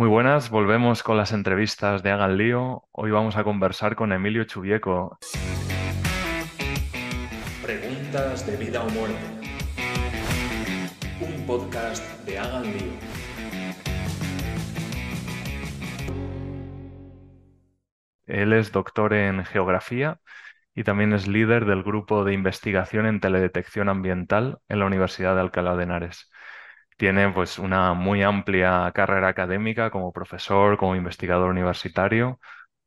Muy buenas, volvemos con las entrevistas de Hagan Lío. Hoy vamos a conversar con Emilio Chubieco. Preguntas de vida o muerte. Un podcast de Hagan Lío. Él es doctor en geografía y también es líder del grupo de investigación en teledetección ambiental en la Universidad de Alcalá de Henares. Tiene pues una muy amplia carrera académica como profesor, como investigador universitario.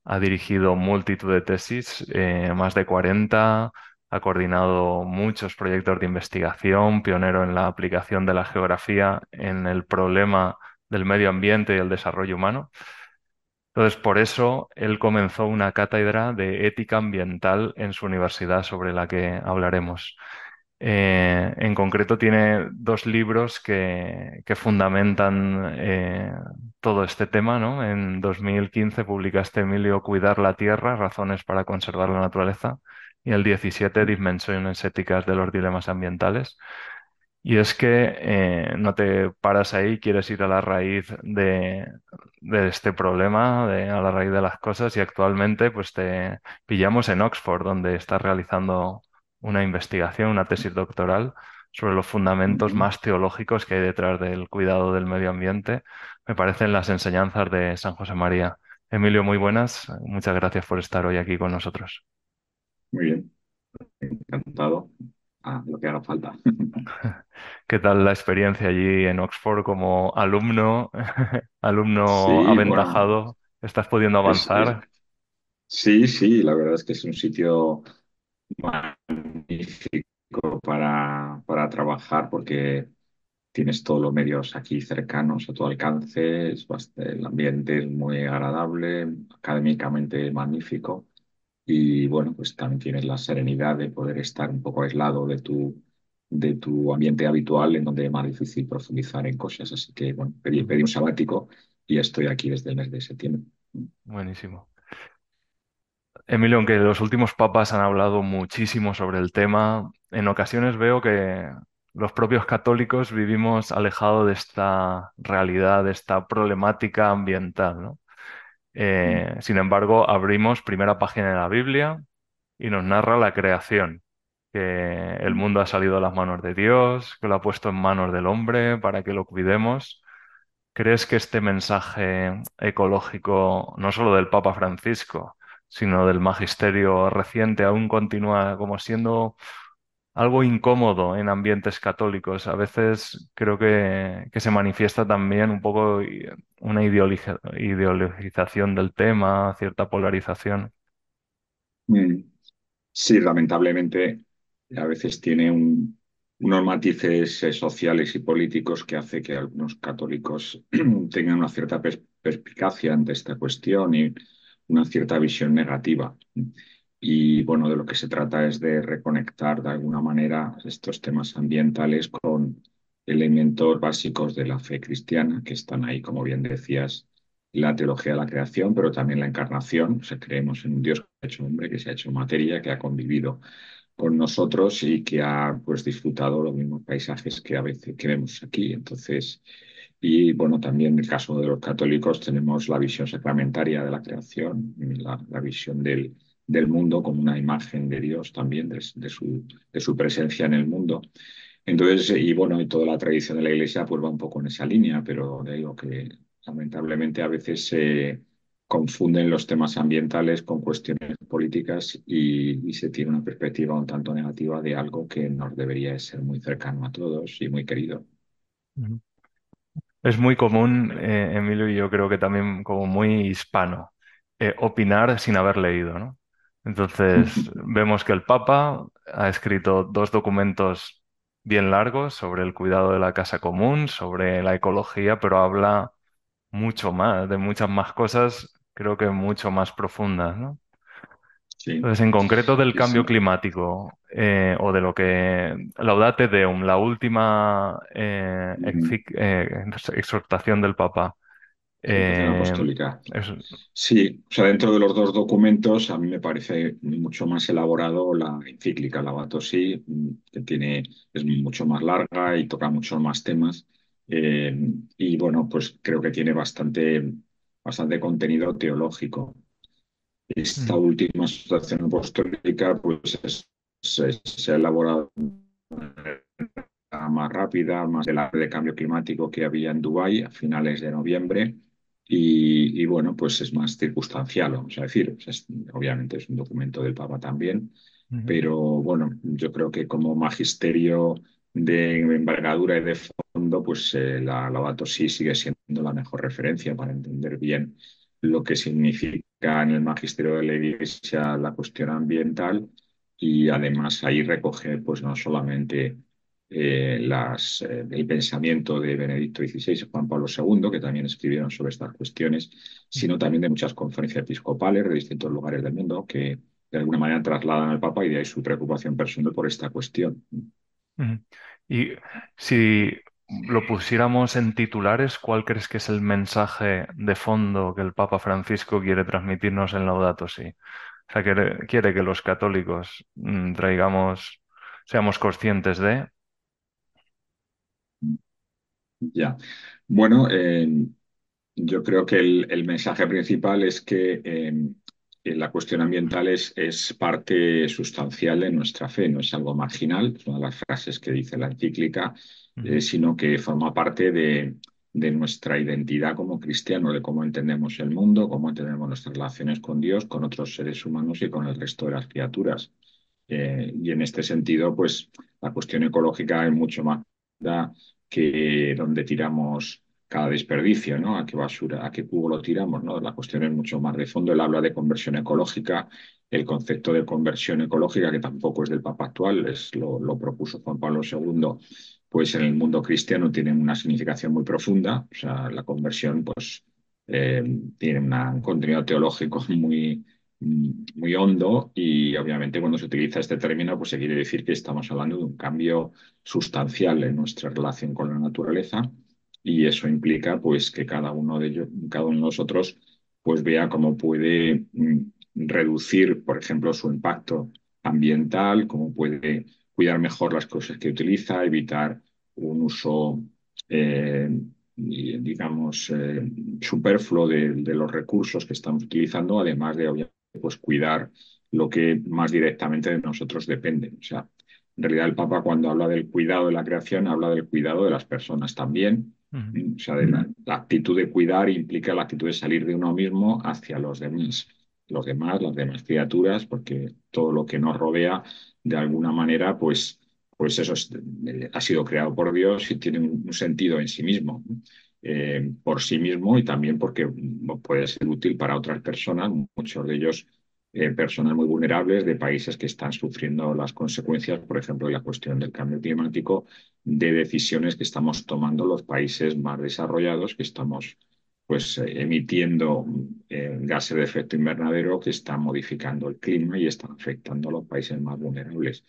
Ha dirigido multitud de tesis, eh, más de 40, ha coordinado muchos proyectos de investigación, pionero en la aplicación de la geografía en el problema del medio ambiente y el desarrollo humano. Entonces, por eso él comenzó una cátedra de ética ambiental en su universidad sobre la que hablaremos. Eh, en concreto tiene dos libros que, fundamentan eh, todo este tema. ¿no? En 2015 publicaste Emilio Cuidar la Tierra, razones para conservar la naturaleza, y el 17 Dimensiones éticas de los dilemas ambientales. Y es que eh, no te paras ahí, quieres ir a la raíz de, este problema, a la raíz de las cosas, y actualmente pues te pillamos en Oxford, donde estás realizando una investigación, una tesis doctoral sobre los fundamentos más teológicos que hay detrás del cuidado del medio ambiente. Me parecen las enseñanzas de San José María. Emilio, muy buenas. Muchas gracias por estar hoy aquí con nosotros. Muy bien. Encantado. a lo que haga falta. ¿Qué tal la experiencia allí en Oxford como alumno, alumno aventajado? ¿Estás pudiendo avanzar? sí, sí, la verdad es que es un sitio magnífico para, para trabajar porque tienes todos los medios aquí cercanos a tu alcance, el ambiente es muy agradable, académicamente magnífico y bueno, pues también tienes la serenidad de poder estar un poco aislado de tu, de tu ambiente habitual en donde es más difícil profundizar en cosas. Así que bueno, pedí, pedí un sabático y estoy aquí desde el mes de septiembre. Buenísimo. Emilio, aunque los últimos papas han hablado muchísimo sobre el tema, en ocasiones veo que los propios católicos vivimos alejados de esta realidad, de esta problemática ambiental, ¿no? Eh, sin embargo, abrimos primera página de la Biblia y nos narra la creación, que el mundo ha salido a las manos de Dios, que lo ha puesto en manos del hombre para que lo cuidemos. ¿Crees que este mensaje ecológico, no solo del Papa Francisco, sino del magisterio reciente, aún continúa como siendo algo incómodo en ambientes católicos. A veces creo que, se manifiesta también un poco una ideologización del tema, cierta polarización. Mm. Sí, lamentablemente a veces tiene unos matices eh, sociales y políticos que hace que algunos católicos tengan una cierta perspicacia ante esta cuestión y una cierta visión negativa. Y bueno, de lo que se trata es de reconectar de alguna manera estos temas ambientales con elementos básicos de la fe cristiana que están ahí, como bien decías, la teología de la creación, pero también la encarnación. O sea, creemos en un Dios que ha hecho hombre, que se ha hecho materia, que ha convivido con nosotros y que ha pues disfrutado los mismos paisajes que a veces que vemos aquí. Entonces, y bueno, también en el caso de los católicos tenemos la visión sacramentaria de la creación, la, visión del, del, mundo como una imagen de Dios también, de, su, de su presencia en el mundo. Entonces, y bueno, y toda la tradición de la Iglesia pues va un poco en esa línea, pero de que lamentablemente a veces se confunden los temas ambientales con cuestiones políticas y, se tiene una perspectiva un tanto negativa de algo que nos debería ser muy cercano a todos y muy querido. Es muy común, eh, Emilio, y yo creo que también como muy hispano, eh, opinar sin haber leído, ¿no? Entonces, vemos que el Papa ha escrito dos documentos bien largos sobre el cuidado de la casa común, sobre la ecología, pero habla mucho más, de muchas más cosas, creo que mucho más profundas, ¿no? Entonces, en concreto del cambio climático eh, o de lo que Laudate Deum, la última eh, eh, exhortación del Papa. apostólica. Sí, o sea, dentro de los dos documentos a mí me parece mucho más elaborado la encíclica Laudato Si, que tiene, es mucho más larga y toca muchos más temas. Eh, y bueno, pues creo que tiene bastante, bastante contenido teológico. Esta Mm, última situación apostólica pues es- se, se ha elaborado más rápida, más de la de cambio climático que había en Dubái a finales de noviembre. Y, y bueno, pues es más circunstancial, vamos a decir. Es- obviamente es un documento del Papa también, pero bueno, yo creo que como magisterio de envergadura y de fondo, pues eh, la Laudato Si sigue siendo la mejor referencia para entender bien lo que significa en el magisterio de la Iglesia la cuestión ambiental y además ahí recoge pues no solamente eh, eh, el pensamiento de Benedicto XVI y Juan Pablo II, que también escribieron sobre estas cuestiones, sino también de muchas conferencias episcopales de distintos lugares del mundo que de alguna manera trasladan al Papa y de ahí su preocupación personal por esta cuestión. Y si lo pusiéramos en titulares, ¿cuál crees que es el mensaje de fondo que el Papa Francisco quiere transmitirnos en Laudato Si? O sea, quiere, quiere que los católicos mm, traigamos, seamos conscientes de. Ya. Bueno, eh, Yo creo que el, mensaje principal es que eh, la cuestión ambiental es, es parte sustancial de nuestra fe, no es algo marginal, es una de las frases que dice la encíclica, eh, sino que forma parte de, de nuestra identidad como cristianos, de cómo entendemos el mundo, cómo entendemos nuestras relaciones con Dios, con otros seres humanos y con el resto de las criaturas. Eh, y en este sentido, pues la cuestión ecológica es mucho más que donde tiramos cada desperdicio, ¿no? A qué basura, a qué cubo lo tiramos, ¿no? La cuestión es mucho más de fondo. Él habla de conversión ecológica, el concepto de conversión ecológica, que tampoco es del Papa actual, es, lo, propuso Juan Pablo II, pues en el mundo cristiano tiene una significación muy profunda. O sea, la conversión, pues, eh, tiene un contenido teológico muy, muy hondo y obviamente cuando se utiliza este término, pues se quiere decir que estamos hablando de un cambio sustancial en nuestra relación con la naturaleza y eso implica pues que cada uno de ellos, cada uno de nosotros pues vea cómo puede mm, reducir, por ejemplo, su impacto ambiental, cómo puede cuidar mejor las cosas que utiliza, evitar un uso, eh, digamos, eh, superfluo de, de los recursos que estamos utilizando, además de obviamente pues cuidar lo que más directamente de nosotros depende. O sea, en realidad el Papa cuando habla del cuidado de la creación habla del cuidado de las personas también. O sea, la, actitud de cuidar implica la actitud de salir de uno mismo hacia los demás. Los demás, las demás criaturas, porque todo lo que nos rodea, de alguna manera, pues, pues eso es- ha sido creado por Dios y tiene un, sentido en sí mismo. Eh, por sí mismo y también porque puede ser útil para otras personas, muchos de ellos eh, personas muy vulnerables de países que están sufriendo las consecuencias, por ejemplo, de la cuestión del cambio climático, de decisiones que estamos tomando los países más desarrollados, que estamos pues emitiendo eh, gases de efecto invernadero que están modificando el clima y están afectando a los países más vulnerables.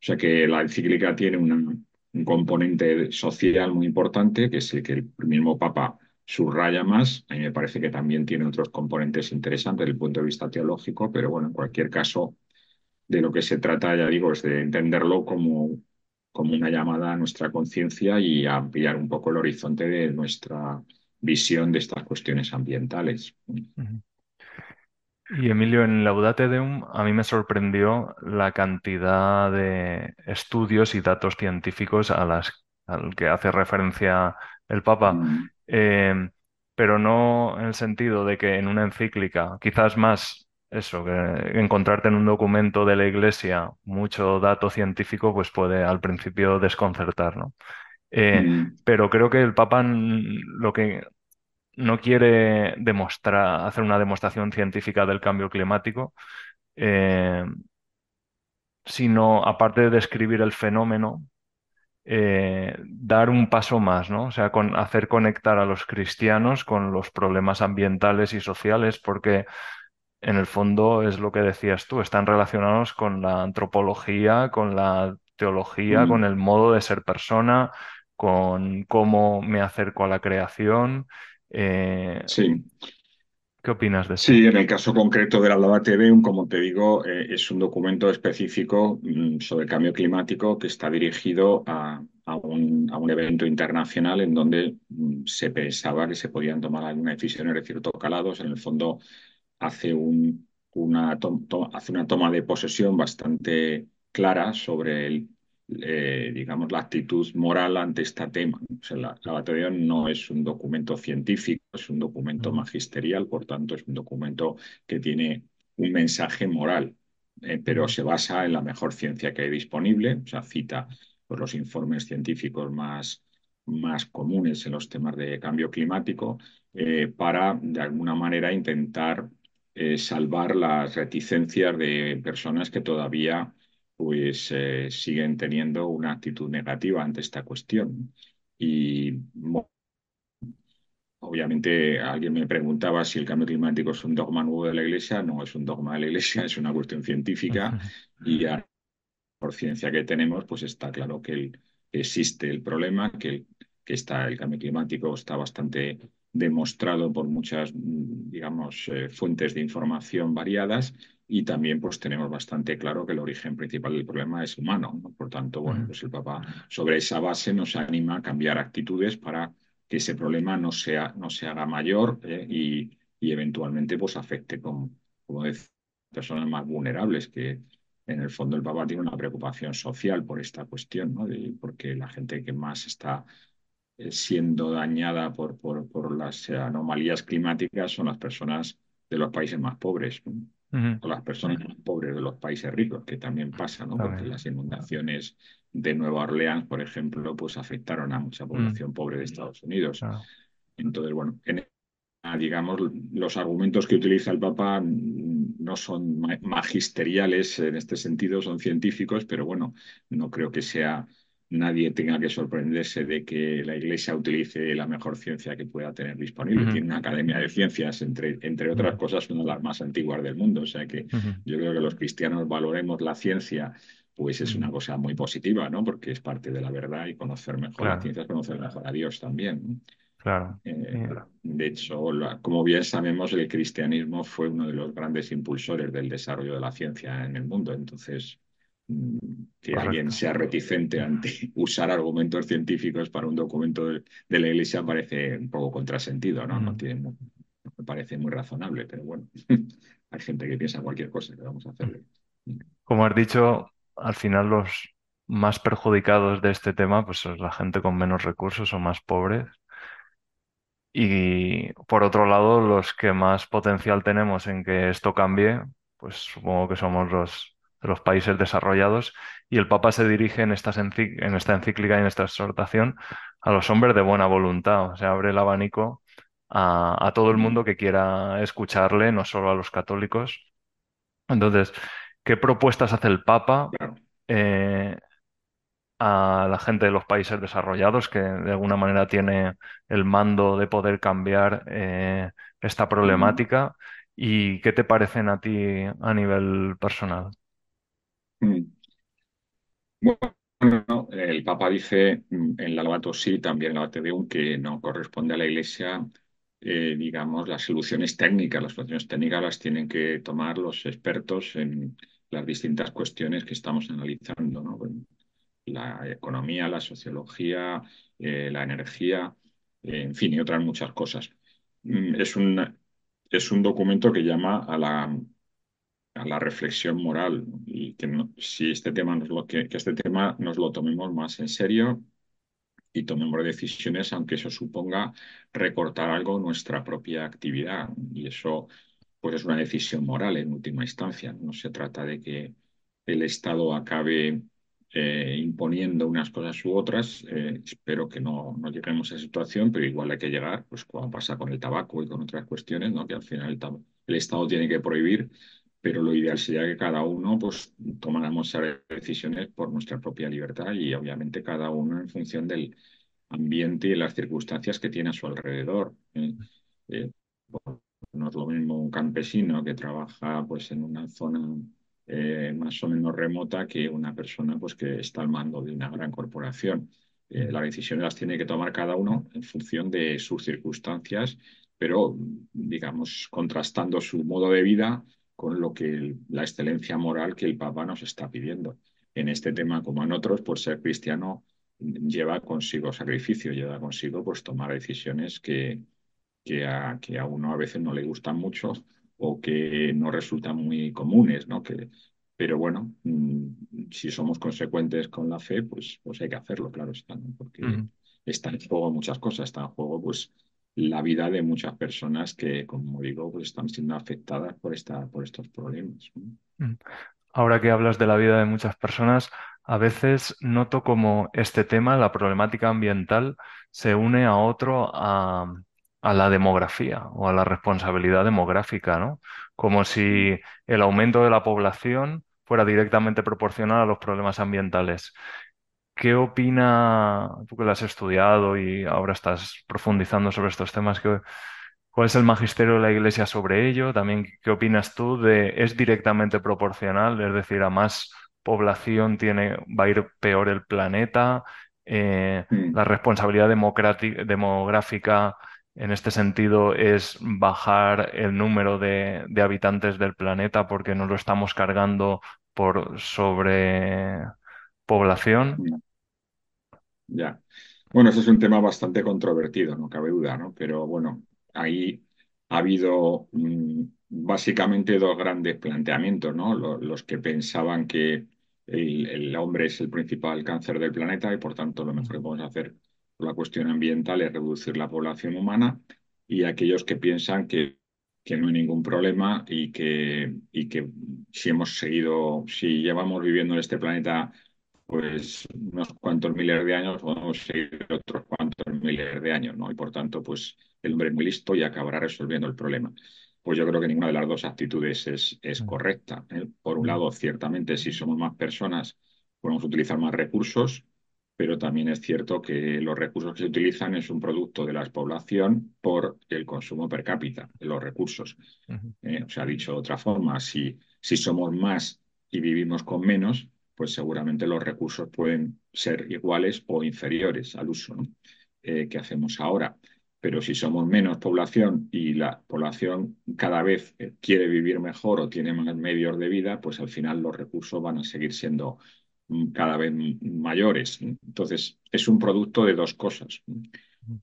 O sea que la encíclica tiene un componente social muy importante, que es el que el mismo Papa subraya más. A mí me parece que también tiene otros componentes interesantes desde el punto de vista teológico, pero bueno, en cualquier caso, de lo que se trata, ya digo, es de entenderlo como, como una llamada a nuestra conciencia y a ampliar un poco el horizonte de nuestra visión de estas cuestiones ambientales. Y Emilio, en Laudate Deum a mí me sorprendió la cantidad de estudios y datos científicos a las, al que hace referencia el Papa, Mm, Eh, pero no en el sentido de que en una encíclica, quizás más eso, que encontrarte en un documento de la Iglesia mucho dato científico, pues puede al principio desconcertar, ¿no? Eh, mm, pero creo que el Papa lo que no quiere demostrar, hacer una demostración científica del cambio climático, eh, sino, aparte de describir el fenómeno, eh, dar un paso más, ¿no? O sea, con hacer conectar a los cristianos con los problemas ambientales y sociales, porque en el fondo es lo que decías tú, están relacionados con la antropología, con la teología, con mm. el modo de ser persona, con cómo me acerco a la creación. eh, Sí, ¿Qué opinas de esto? Sí, en el caso concreto de la Lava TV, como te digo, eh, es un documento específico mm, sobre el cambio climático que está dirigido a, un, evento internacional en donde mm, se pensaba que se podían tomar algunas decisiones de cierto calados. En el fondo, hace, un, una, hace una toma de posesión bastante clara sobre el, eh, digamos, la actitud moral ante este tema. O sea, la, la batería no es un documento científico, es un documento magisterial, por tanto, es un documento que tiene un mensaje moral, eh, pero se basa en la mejor ciencia que hay disponible, o sea, cita pues, los informes científicos más, más comunes en los temas de cambio climático eh, para, de alguna manera, intentar salvar las reticencias de personas que todavía pues eh, siguen teniendo una actitud negativa ante esta cuestión. Y obviamente alguien me preguntaba si el cambio climático es un dogma nuevo de la Iglesia. No es un dogma de la Iglesia, es una cuestión científica y a por ciencia que tenemos, pues está claro que, el- que existe el problema, que, el- que está, el cambio climático está bastante demostrado por muchas, mm, digamos, eh, fuentes de información variadas y también pues tenemos bastante claro que el origen principal del problema es humano, ¿no? Por tanto, bueno, pues el Papa sobre esa base nos anima a cambiar actitudes para que ese problema no sea, no se haga mayor eh, y, y eventualmente pues afecte, como, como decía, personas más vulnerables que en el fondo el Papa tiene una preocupación social por esta cuestión, ¿no? De- porque la gente que más está eh, siendo dañada por, por, por las anomalías climáticas son las personas de los países más pobres, ¿no? O las personas más pobres de los países ricos, que también pasa, ¿no? Porque las inundaciones de Nueva Orleans, por ejemplo, pues afectaron a mucha Mm, población pobre de Estados Unidos. Entonces, bueno, en digamos, los argumentos que utiliza el Papa no son ma- magisteriales en este sentido, son científicos, pero bueno, no creo que sea nadie tenga que sorprenderse de que la Iglesia utilice la mejor ciencia que pueda tener disponible. Tiene una academia de ciencias, entre, entre otras cosas, una de las más antiguas del mundo. O sea que yo creo que los cristianos valoremos la ciencia, pues es una cosa muy positiva, ¿no? Porque es parte de la verdad y conocer mejor la Claro, ciencia es conocer mejor a Dios también. claro. Eh, Eh, de hecho, la- como bien sabemos, el cristianismo fue uno de los grandes impulsores del desarrollo de la ciencia en el mundo. Entonces, mm, que alguien sea reticente ante usar argumentos científicos para un documento de, de la Iglesia parece un poco contrasentido, ¿no? No Mm. tiene, no me parece muy razonable, pero bueno, hay gente que piensa cualquier cosa que vamos a hacerle. Como has dicho, al final los más perjudicados de este tema, pues es la gente con menos recursos o más pobres. Y por otro lado, los que más potencial tenemos en que esto cambie, pues supongo que somos los de los países desarrollados. Y el Papa se dirige en estas en esta encíclica y en esta exhortación a los hombres de buena voluntad. O sea, abre el abanico a, a todo el mundo que quiera escucharle, no solo a los católicos. Entonces, ¿qué propuestas hace el Papa? Eh, a la gente de los países desarrollados que de alguna manera tiene el mando de poder cambiar eh, esta problemática. ¿Y qué te parecen a ti a nivel personal? Bueno, el Papa dice mm, en la Laudato Si, también en la Deum, que no corresponde a la Iglesia, eh, digamos, las soluciones técnicas. Las soluciones técnicas las tienen que tomar los expertos en las distintas cuestiones que estamos analizando, ¿no? La economía, la sociología, eh, la energía, eh, en fin, y otras muchas cosas. Mm, Es un, es un documento que llama a la a la reflexión moral y que si este tema nos lo, que, este tema nos lo tomemos más en serio y tomemos decisiones, aunque eso suponga recortar algo nuestra propia actividad. Y eso, pues, es una decisión moral en última instancia. No se trata de que el Estado acabe eh, imponiendo unas cosas u otras. Eh, espero que no, no lleguemos a esa situación, pero igual hay que llegar, pues, como pasa con el tabaco y con otras cuestiones, ¿no? Que al final el, el Estado tiene que prohibir. Pero lo ideal sería que cada uno pues, tomáramos esas decisiones por nuestra propia libertad y obviamente cada uno en función del, ambiente y las circunstancias que tiene a su alrededor. ¿eh? Eh, no es lo mismo un campesino que trabaja pues, en una zona eh, más o menos remota que una persona pues, que está al mando de una gran corporación. Eh, las decisiones las tiene que tomar cada uno en función de sus circunstancias pero digamos contrastando su modo de vida con lo que la excelencia moral que el Papa nos está pidiendo. En este tema, como en otros, por ser cristiano lleva consigo sacrificio, lleva consigo pues tomar decisiones que, que, a, que a uno a veces no le gustan mucho o que no resultan muy comunes, ¿no? Que, pero bueno, mm, si somos consecuentes con la fe, pues, pues hay que hacerlo, claro está, ¿no? porque está en juego muchas cosas, está en juego pues la vida de muchas personas que, como digo, pues están siendo afectadas por, esta, por estos problemas. Mm. Ahora que hablas de la vida de muchas personas, a veces noto como este tema, la problemática ambiental, se une a otro, a, a la demografía o a la responsabilidad demográfica, ¿no? Como si el aumento de la población fuera directamente proporcional a los problemas ambientales. ¿Qué opina, tú que lo has estudiado y ahora estás profundizando sobre estos temas, cuál es el magisterio de la Iglesia sobre ello? También, ¿qué opinas tú de, es directamente proporcional? Es decir, a más población tiene, va a ir peor el planeta, eh, la responsabilidad demográfica en este sentido es bajar el número de, de habitantes del planeta porque no lo estamos cargando por sobrepoblación. Ya. Bueno, ese es un tema bastante controvertido, no cabe duda, ¿no? Pero bueno, ahí ha habido mm, básicamente dos grandes planteamientos, ¿no? Lo- Los, que pensaban que el, hombre es el principal cáncer del planeta y por tanto lo mejor que podemos hacer por la cuestión ambiental es reducir la población humana y aquellos que piensan que, que no hay ningún problema y que, y que si hemos seguido, si llevamos viviendo en este planeta pues unos cuantos miles de años, podemos seguir otros cuantos miles de años, ¿no? Y por tanto, pues el hombre es muy listo y acabará resolviendo el problema. Pues yo creo que ninguna de las dos actitudes es, es Mm, correcta. ¿eh? Por un mm, lado, ciertamente, si somos más personas, podemos utilizar más recursos, pero también es cierto que los recursos que se utilizan es un producto de la población por el consumo per cápita de los recursos. ¿eh? O sea, dicho de otra forma, si, si somos más y vivimos con menos, pues seguramente los recursos pueden ser iguales o inferiores al uso ¿no? eh, que hacemos ahora. Pero si somos menos población y la población cada vez eh, quiere vivir mejor o tiene más medios de vida, pues al final los recursos van a seguir siendo mm, cada vez mayores. Entonces, es un producto de dos cosas.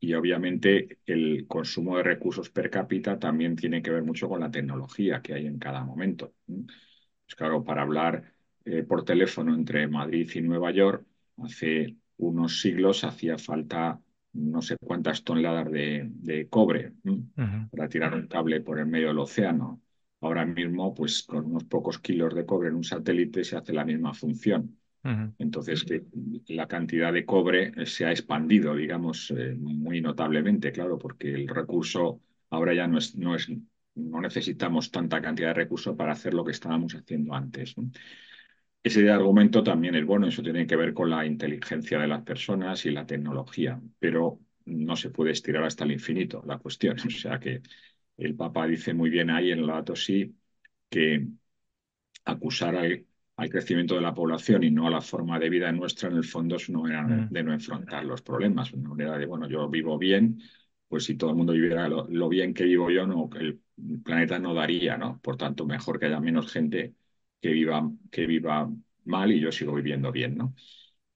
Y obviamente el consumo de recursos per cápita también tiene que ver mucho con la tecnología que hay en cada momento. Pues claro, para hablar eh, por teléfono entre Madrid y Nueva York, hace unos siglos hacía falta no sé cuántas toneladas de, de cobre para tirar un cable por el medio del océano. Ahora mismo, pues con unos pocos kilos de cobre en un satélite se hace la misma función. Entonces, que la cantidad de cobre se ha expandido, digamos, eh, muy notablemente, claro, porque el recurso ahora ya no es, no es, no necesitamos tanta cantidad de recursos para hacer lo que estábamos haciendo antes. ¿no? Ese argumento también es bueno, eso tiene que ver con la inteligencia de las personas y la tecnología, pero no se puede estirar hasta el infinito la cuestión. O sea que el Papa dice muy bien ahí en el dato sí que acusar al, al, crecimiento de la población y no a la forma de vida nuestra, en el fondo es una manera de no enfrentar los problemas, una manera de, bueno, yo vivo bien, pues si todo el mundo viviera lo, lo bien que vivo yo, no, el planeta no daría, ¿no? Por tanto, mejor que haya menos gente que viva, que viva mal y yo sigo viviendo bien, ¿no?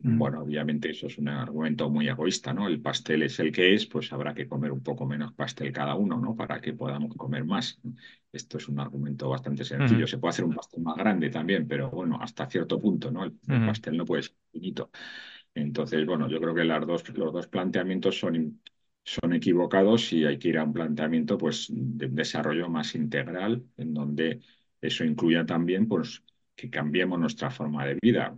Bueno, obviamente eso es un argumento muy egoísta, ¿no? El pastel es el que es, pues habrá que comer un poco menos pastel cada uno, ¿no? Para que podamos comer más. Esto es un argumento bastante sencillo. Se puede hacer un pastel más grande también, pero bueno, hasta cierto punto, ¿no? El, el pastel no puede ser finito. Entonces, bueno, yo creo que las dos, los dos planteamientos son, son equivocados y hay que ir a un planteamiento pues, de desarrollo más integral, en donde eso incluya también pues, que cambiemos nuestra forma de vida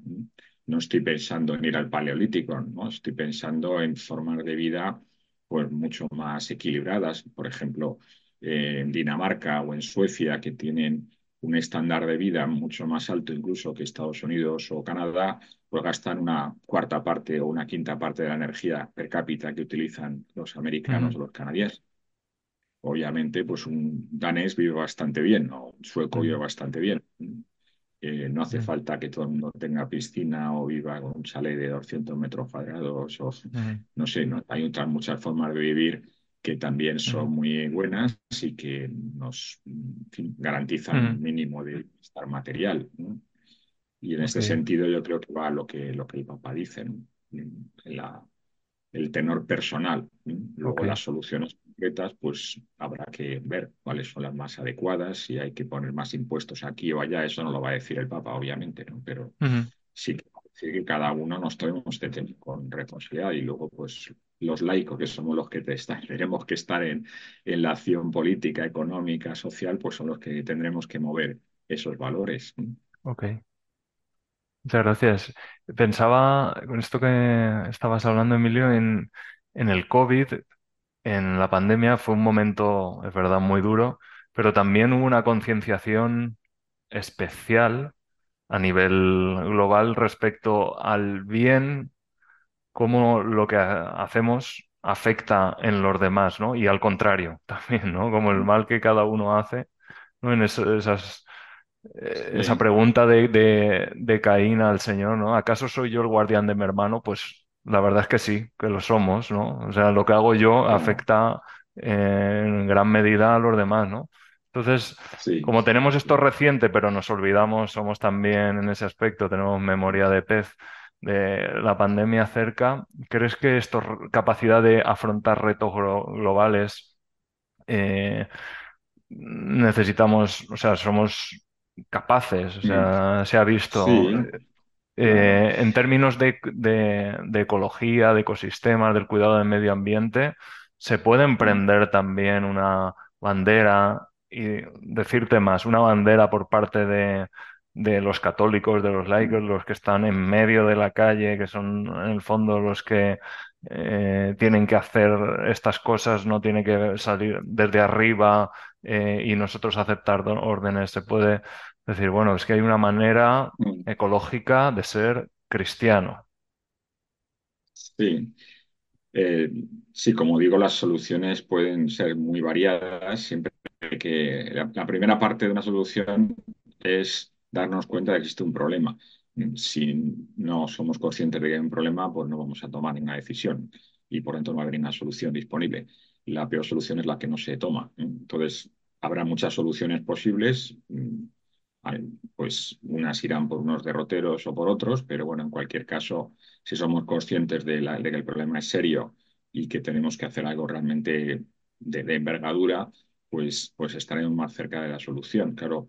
no estoy pensando en ir al paleolítico, ¿no? Estoy pensando en formas de vida pues mucho más equilibradas. Por ejemplo, eh, en Dinamarca o en Suecia, que tienen un estándar de vida mucho más alto incluso que Estados Unidos o Canadá, pues gastan una cuarta parte o una quinta parte de la energía per cápita que utilizan los americanos o los canadienses. Obviamente, pues un danés vive bastante bien, ¿no? un sueco vive bastante bien. Eh, no hace falta que todo el mundo tenga piscina o viva con un chalet de 200 metros cuadrados o no sé, ¿no? hay otras muchas formas de vivir que también son muy buenas y que nos en fin, garantizan un mínimo de bienestar material. ¿no? Y en este sentido yo creo que va lo que, lo que el Papa dice, ¿no? La, el tenor personal. Luego las soluciones pues habrá que ver cuáles son las más adecuadas, si hay que poner más impuestos aquí o allá, eso no lo va a decir el Papa, obviamente, ¿no? Pero sí que, cada uno nos tenemos que tener con responsabilidad y luego, pues los laicos, que somos los que te tenemos que estar en, en la acción política, económica, social, pues son los que tendremos que mover esos valores. Ok. Muchas gracias. Pensaba, con esto que estabas hablando, Emilio, en, en el COVID, en la pandemia, fue un momento, es verdad, muy duro, pero también hubo una concienciación especial a nivel global respecto al bien, cómo lo que ha- hacemos afecta en los demás, ¿no? Y al contrario, también, ¿no? Como el mal que cada uno hace, ¿no? En esas eh, esa pregunta de, de, de Caín al Señor, ¿no? ¿Acaso soy yo el guardián de mi hermano? Pues la verdad es que sí, que lo somos, ¿no? O sea, lo que hago yo afecta eh, en gran medida a los demás, ¿no? Entonces, sí. como tenemos esto reciente, pero nos olvidamos, somos también en ese aspecto, tenemos memoria de pez de la pandemia cerca, ¿crees que esta capacidad de afrontar retos glo- globales eh, necesitamos, o sea, somos capaces, o Mm. sea, se ha visto Sí, claro. Eh, en términos de, de- de ecología, de ecosistemas, del cuidado del medio ambiente, se puede emprender también una bandera y decirte más, una bandera por parte de, de los católicos, de los laicos, los que están en medio de la calle, que son en el fondo los que eh, tienen que hacer estas cosas, no tiene que salir desde arriba eh, y nosotros aceptar órdenes. Se puede decir, bueno, es que hay una manera mm. ecológica de ser cristiano. Sí. Eh, sí, como digo, las soluciones pueden ser muy variadas, siempre que la, la primera parte de una solución es darnos cuenta de que existe un problema. Si no somos conscientes de que hay un problema, pues no vamos a tomar ninguna decisión y por tanto no va a haber ninguna solución disponible. La peor solución es la que no se toma. Entonces, habrá muchas soluciones posibles. Hay, Pues unas irán por unos derroteros o por otros, pero bueno, en cualquier caso, si somos conscientes de, la- de que el problema es serio y que tenemos que hacer algo realmente de, de envergadura, pues, pues estaremos más cerca de la solución. Claro,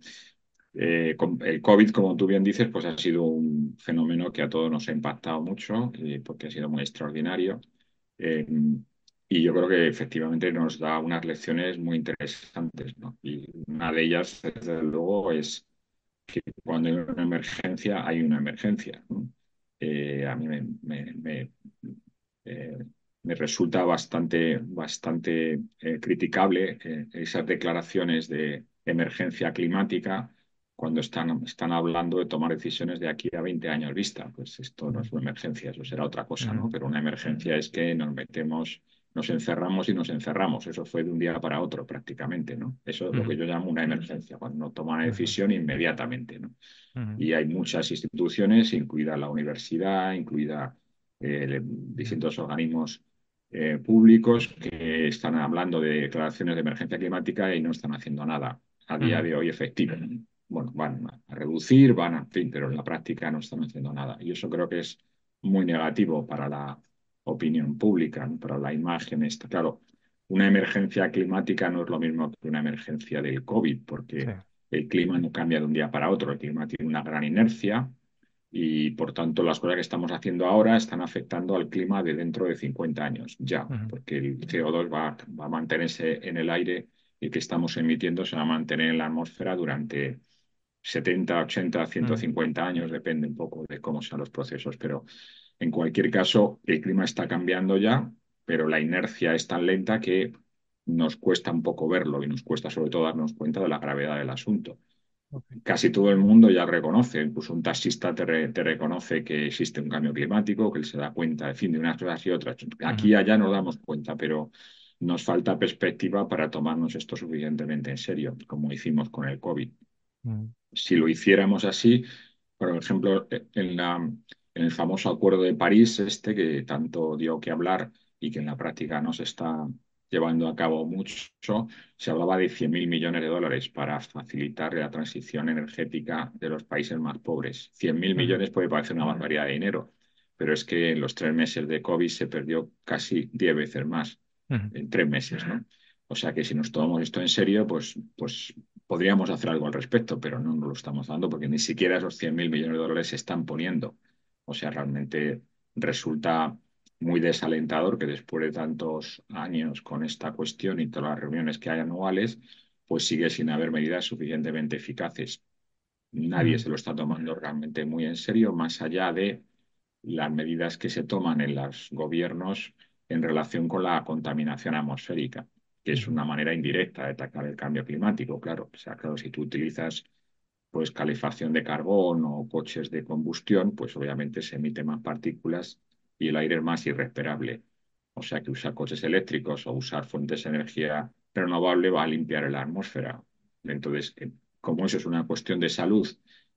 eh, el COVID, como tú bien dices, pues ha sido un fenómeno que a todos nos ha impactado mucho, eh, porque ha sido muy extraordinario. Eh, y yo creo que efectivamente nos da unas lecciones muy interesantes, ¿no? Y una de ellas, desde luego, es que cuando hay una emergencia, hay una emergencia, ¿no? Eh, a mí me, me- me, eh, me resulta bastante, bastante eh, criticable esas declaraciones de emergencia climática cuando están, están hablando de tomar decisiones de aquí a 20 años vista. Pues esto no es una emergencia, eso será otra cosa, ¿no? Pero una emergencia es que nos metemos, nos encerramos y nos encerramos. Eso fue de un día para otro prácticamente, ¿no? Eso es lo que yo llamo una emergencia, cuando uno toma una decisión inmediatamente, ¿no? Y hay muchas instituciones, incluida la universidad, incluida eh, distintos organismos eh, públicos que están hablando de declaraciones de emergencia climática y no están haciendo nada a día de hoy efectivo. Bueno, van a reducir, van a, en fin, pero en la práctica no están haciendo nada. Y eso creo que es muy negativo para la opinión pública, ¿no? para la imagen. Está claro, una emergencia climática no es lo mismo que una emergencia del COVID, Sí. porque el clima no cambia de un día para otro, el clima tiene una gran inercia y por tanto las cosas que estamos haciendo ahora están afectando al clima de dentro de 50 años ya, ujú, porque el CO2 va, va a mantenerse en el aire y que estamos emitiendo se va a mantener en la atmósfera durante 70, 80, ujú, 150 años, depende un poco de cómo sean los procesos, pero en cualquier caso el clima está cambiando ya, pero la inercia es tan lenta que nos cuesta un poco verlo y nos cuesta sobre todo darnos cuenta de la gravedad del asunto casi todo el mundo ya reconoce, incluso un taxista te, re- te reconoce que existe un cambio climático, que él se da cuenta, en fin, de unas cosas y otras. Aquí y allá nos damos cuenta, pero nos falta perspectiva para tomarnos esto suficientemente en serio, como hicimos con el COVID. Si lo hiciéramos así, por ejemplo, en la, en el famoso Acuerdo de París, este que tanto dio que hablar y que en la práctica no se está llevando a cabo mucho. Se hablaba de 100.000 millones de dólares para facilitar la transición energética de los países más pobres. 100.000 millones puede parecer una barbaridad de dinero, pero es que en los tres meses de COVID se perdió casi 10 veces más en tres meses, ¿no? O sea que si nos tomamos esto en serio, pues, pues podríamos hacer algo al respecto, pero no nos lo estamos dando porque ni siquiera esos 100.000 millones de dólares se están poniendo. O sea, realmente resulta muy desalentador que después de tantos años con esta cuestión y todas las reuniones que hay anuales, pues sigue sin haber medidas suficientemente eficaces. Nadie mm. se lo está tomando realmente muy en serio, más allá de las medidas que se toman en los gobiernos en relación con la contaminación atmosférica, que es una manera indirecta de atacar el cambio climático, claro. O sea, claro, si tú utilizas pues calefacción de carbón o coches de combustión, pues obviamente se emiten más partículas y el aire es más irrespirable. O sea que usar coches eléctricos o usar fuentes de energía renovable va a limpiar la atmósfera. Entonces, eh, como eso es una cuestión de salud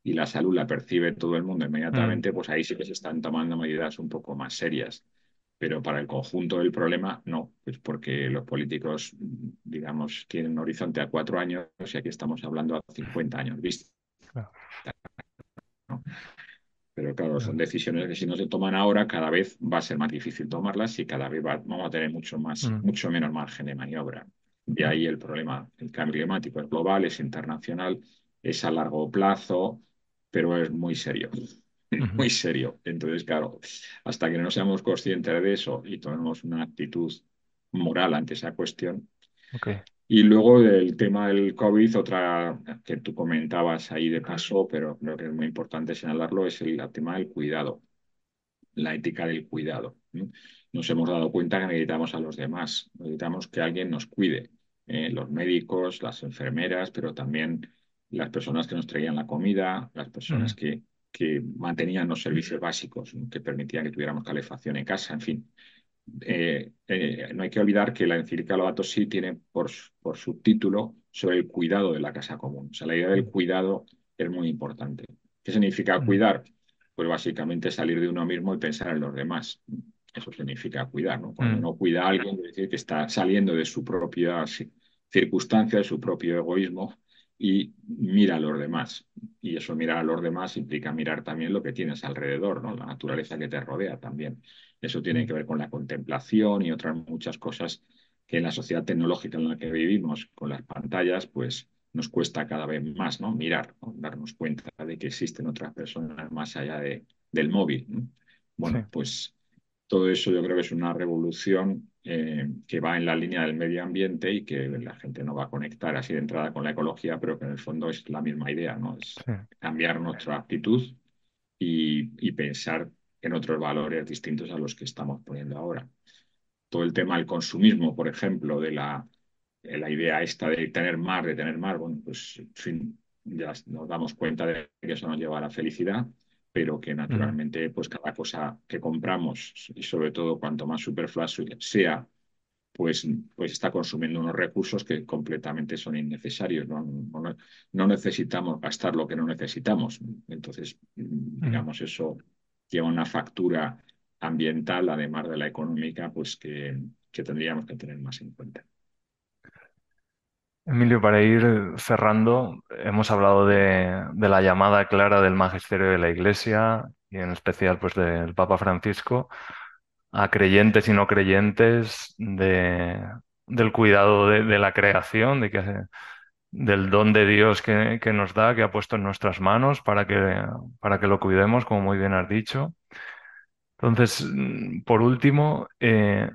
y la salud la percibe todo el mundo inmediatamente, mm. pues ahí sí que se están tomando medidas un poco más serias. Pero para el conjunto del problema, no, pues porque los políticos, digamos, tienen un horizonte a cuatro años y aquí estamos hablando a 50 años vista. Pero claro, son decisiones que si no se toman ahora, cada vez va a ser más difícil tomarlas y cada vez vamos a tener mucho, más, mm. mucho menos margen de maniobra. De ahí el problema. El cambio climático es global, es internacional, es a largo plazo, pero es muy serio. Muy serio. Entonces, claro, hasta que no seamos conscientes de eso y tomemos una actitud moral ante esa cuestión, okay. Y luego del tema del COVID, otra que tú comentabas ahí de paso, pero creo que es muy importante señalarlo, es el, tema del cuidado, la ética del cuidado. Nos hemos dado cuenta que necesitamos a los demás, necesitamos que alguien nos cuide, ¿eh? los médicos, las enfermeras, pero también las personas que nos traían la comida, las personas mm. que, que mantenían los servicios básicos, que permitían que tuviéramos calefacción en casa, en fin. Eh, eh, no hay que olvidar que la encíclica Laudato Si tiene por, por subtítulo sobre el cuidado de la casa común. O sea, la idea del cuidado es muy importante. ¿Qué significa mm. cuidar? Pues básicamente salir de uno mismo y pensar en los demás. Eso significa cuidar, ¿no? Cuando mm. uno cuida a alguien, quiere decir que está saliendo de su propia circunstancia, de su propio egoísmo y mira a los demás. Y eso mirar a los demás implica mirar también lo que tienes alrededor, ¿no? La naturaleza que te rodea también. Eso tiene que ver con la contemplación y otras muchas cosas que en la sociedad tecnológica en la que vivimos, con las pantallas, pues nos cuesta cada vez más ¿no? mirar, darnos cuenta de que existen otras personas más allá de, del móvil. Bueno, pues todo eso yo creo que es una revolución eh, que va en la línea del medio ambiente y que la gente no va a conectar así de entrada con la ecología, pero que en el fondo es la misma idea, ¿no? Es cambiar nuestra actitud y, y pensar en otros valores distintos a los que estamos poniendo ahora. Todo el tema del consumismo, por ejemplo, de la, la idea esta de tener más, de tener más, bueno, pues en fin, ya nos damos cuenta de que eso nos lleva a la felicidad, pero que naturalmente pues cada cosa que compramos y sobre todo cuanto más superfluo sea, pues, pues está consumiendo unos recursos que completamente son innecesarios. No, no, necesitamos gastar lo que no necesitamos. Entonces, digamos, eso lleva una factura ambiental, además de la económica, pues que, que tendríamos que tener más en cuenta. Emilio, para ir cerrando, hemos hablado de, de, la llamada clara del magisterio de la Iglesia y en especial pues del Papa Francisco a creyentes y no creyentes de, del cuidado de, de, la creación, de que, del don de Dios que, que, nos da, que ha puesto en nuestras manos para que, para que lo cuidemos, como muy bien has dicho. Entonces, mm, por último, eh,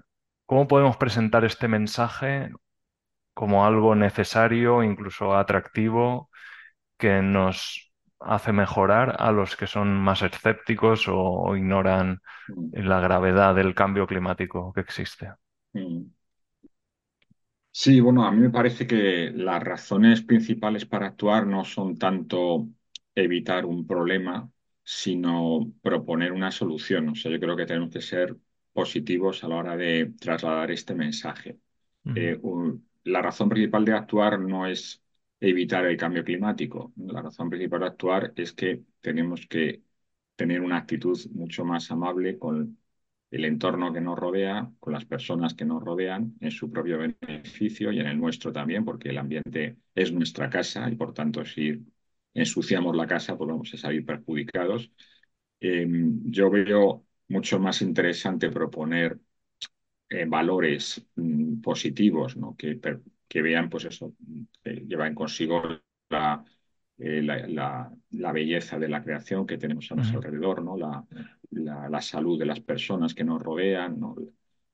¿cómo podemos presentar este mensaje como algo necesario, incluso atractivo, que nos hace mejorar a los que son más escépticos o, ignoran mm. la gravedad del cambio climático que existe? Mm. Sí, bueno, a mí me parece que las razones principales para actuar no son tanto evitar un problema, sino proponer una solución. O sea, yo creo que tenemos que ser positivos a la hora de trasladar este mensaje. Eh, la razón principal de actuar no es evitar el cambio climático. La razón principal de actuar es que tenemos que tener una actitud mucho más amable con el entorno que nos rodea, con las personas que nos rodean, en su propio beneficio y en el nuestro también, porque el ambiente es nuestra casa y por tanto si ensuciamos la casa, pues vamos a salir perjudicados. Eh, yo veo mucho más interesante proponer eh, valores mm, positivos, ¿no? Que, que, vean, pues eso, llevan consigo la, eh, la, la, belleza de la creación que tenemos a nuestro alrededor, ¿no? La, la, salud de las personas que nos rodean,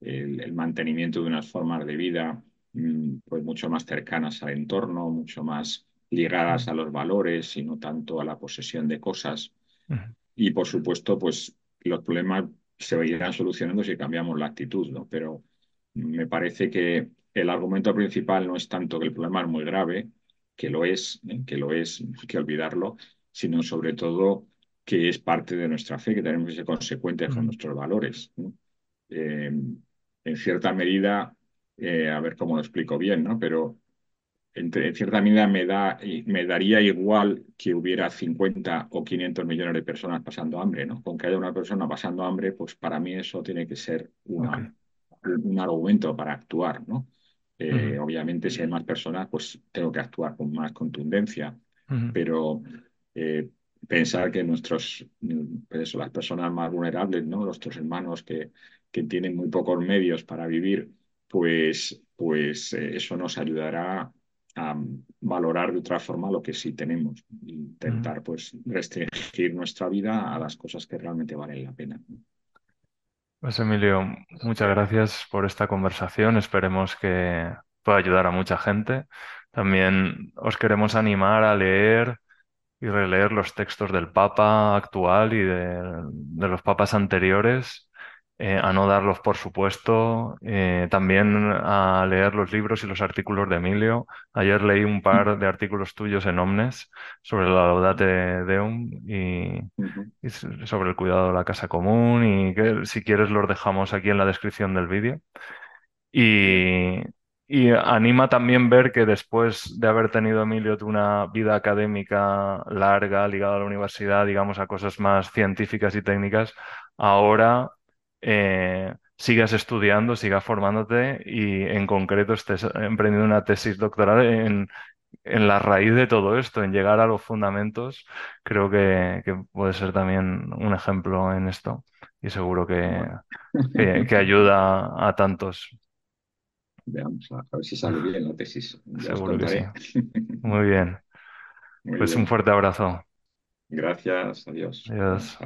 el, mantenimiento de unas formas de vida mm, pues mucho más cercanas al entorno, mucho más ligadas a los valores y no tanto a la posesión de cosas. Y por supuesto, pues los problemas se irán solucionando si cambiamos la actitud, ¿no? Pero me parece que el argumento principal no es tanto que el problema es muy grave, que lo es, ¿eh? que lo es, hay que olvidarlo, sino sobre todo que es parte de nuestra fe, que tenemos que ser consecuentes con nuestros valores. Eh, en cierta medida, eh, a ver cómo lo explico bien, ¿no? Pero en, cierta medida me, da, me daría igual que hubiera 50 o 500 millones de personas pasando hambre, ¿no? Con que haya una persona pasando hambre, pues para mí eso tiene que ser una, un argumento para actuar, ¿no? Eh, obviamente, si hay más personas, pues tengo que actuar con más contundencia, pero eh, pensar que nuestros, pues las personas más vulnerables, ¿no? Nuestros hermanos que, que tienen muy pocos medios para vivir, pues, pues eh, eso nos ayudará a valorar de otra forma lo que sí tenemos, intentar pues restringir nuestra vida a las cosas que realmente valen la pena. Pues Emilio, muchas gracias por esta conversación. Esperemos que pueda ayudar a mucha gente. También os queremos animar a leer y releer los textos del Papa actual y de, de los papas anteriores eh, a no darlos por supuesto, eh, también a leer los libros y los artículos de Emilio. Ayer leí un par de artículos tuyos en Omnes sobre la Laudate Deum y, y sobre el cuidado de la casa común y que si quieres los dejamos aquí en la descripción del vídeo. Y, y anima también ver que después de haber tenido Emilio una vida académica larga ligada a la universidad, digamos, a cosas más científicas y técnicas, ahora eh, sigas estudiando, sigas formándote y en concreto estés emprendiendo una tesis doctoral en, en la raíz de todo esto, en llegar a los fundamentos, creo que, puede ser también un ejemplo en esto y seguro que, que, ayuda a tantos. Veamos, a ver si sale bien la tesis. seguro que sí. Muy bien. pues un fuerte abrazo. Gracias, adiós. Adiós.